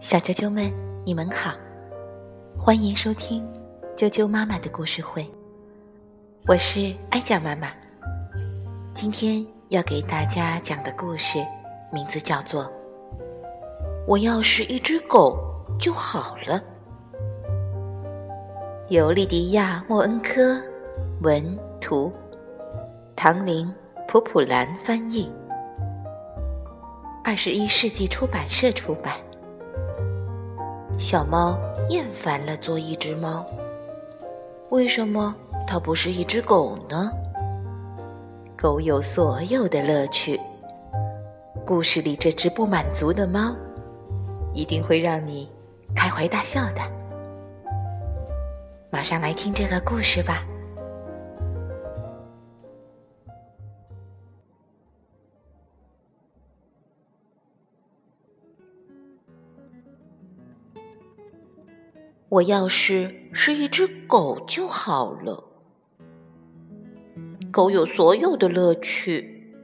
小啾啾们，你们好，欢迎收听啾啾妈妈的故事会。我是哀家妈妈，今天要给大家讲的故事名字叫做《我要是一只狗就好了》，由莉迪亚·莫恩科文图，唐玲·普普兰翻译，二十一世纪出版社出版。小猫厌烦了做一只猫，为什么它不是一只狗呢？狗有所有的乐趣。故事里这只不满足的猫，一定会让你开怀大笑的。马上来听这个故事吧。我要是是一只狗就好了。狗有所有的乐趣。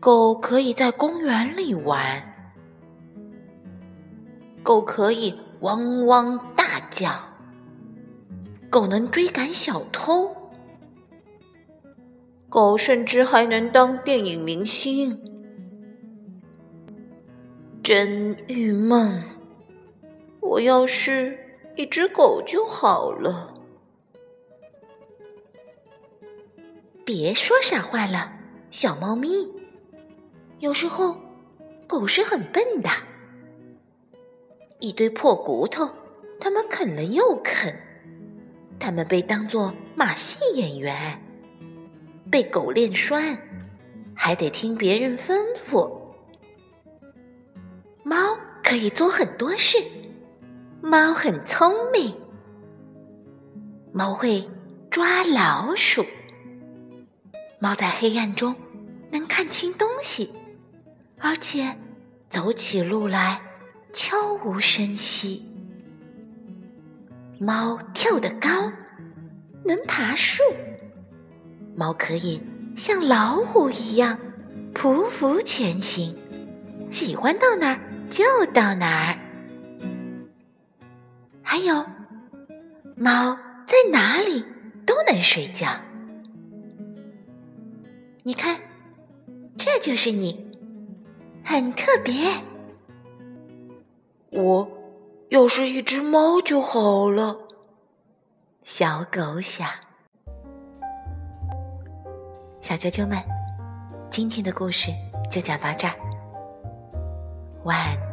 狗可以在公园里玩。狗可以汪汪大叫。狗能追赶小偷。狗甚至还能当电影明星。真郁闷。我要是一只狗就好了。别说傻话了，小猫咪。有时候，狗是很笨的。一堆破骨头，它们啃了又啃。它们被当作马戏演员，被狗练拴，还得听别人吩咐。猫可以做很多事。猫很聪明，猫会抓老鼠。猫在黑暗中能看清东西，而且走起路来悄无声息。猫跳得高，能爬树。猫可以像老虎一样匍匐前行，喜欢到哪儿就到哪儿。还有，猫在哪里都能睡觉。你看，这就是你，很特别。我要是一只猫就好了。小狗想。小啾啾们，今天的故事就讲到这儿。晚。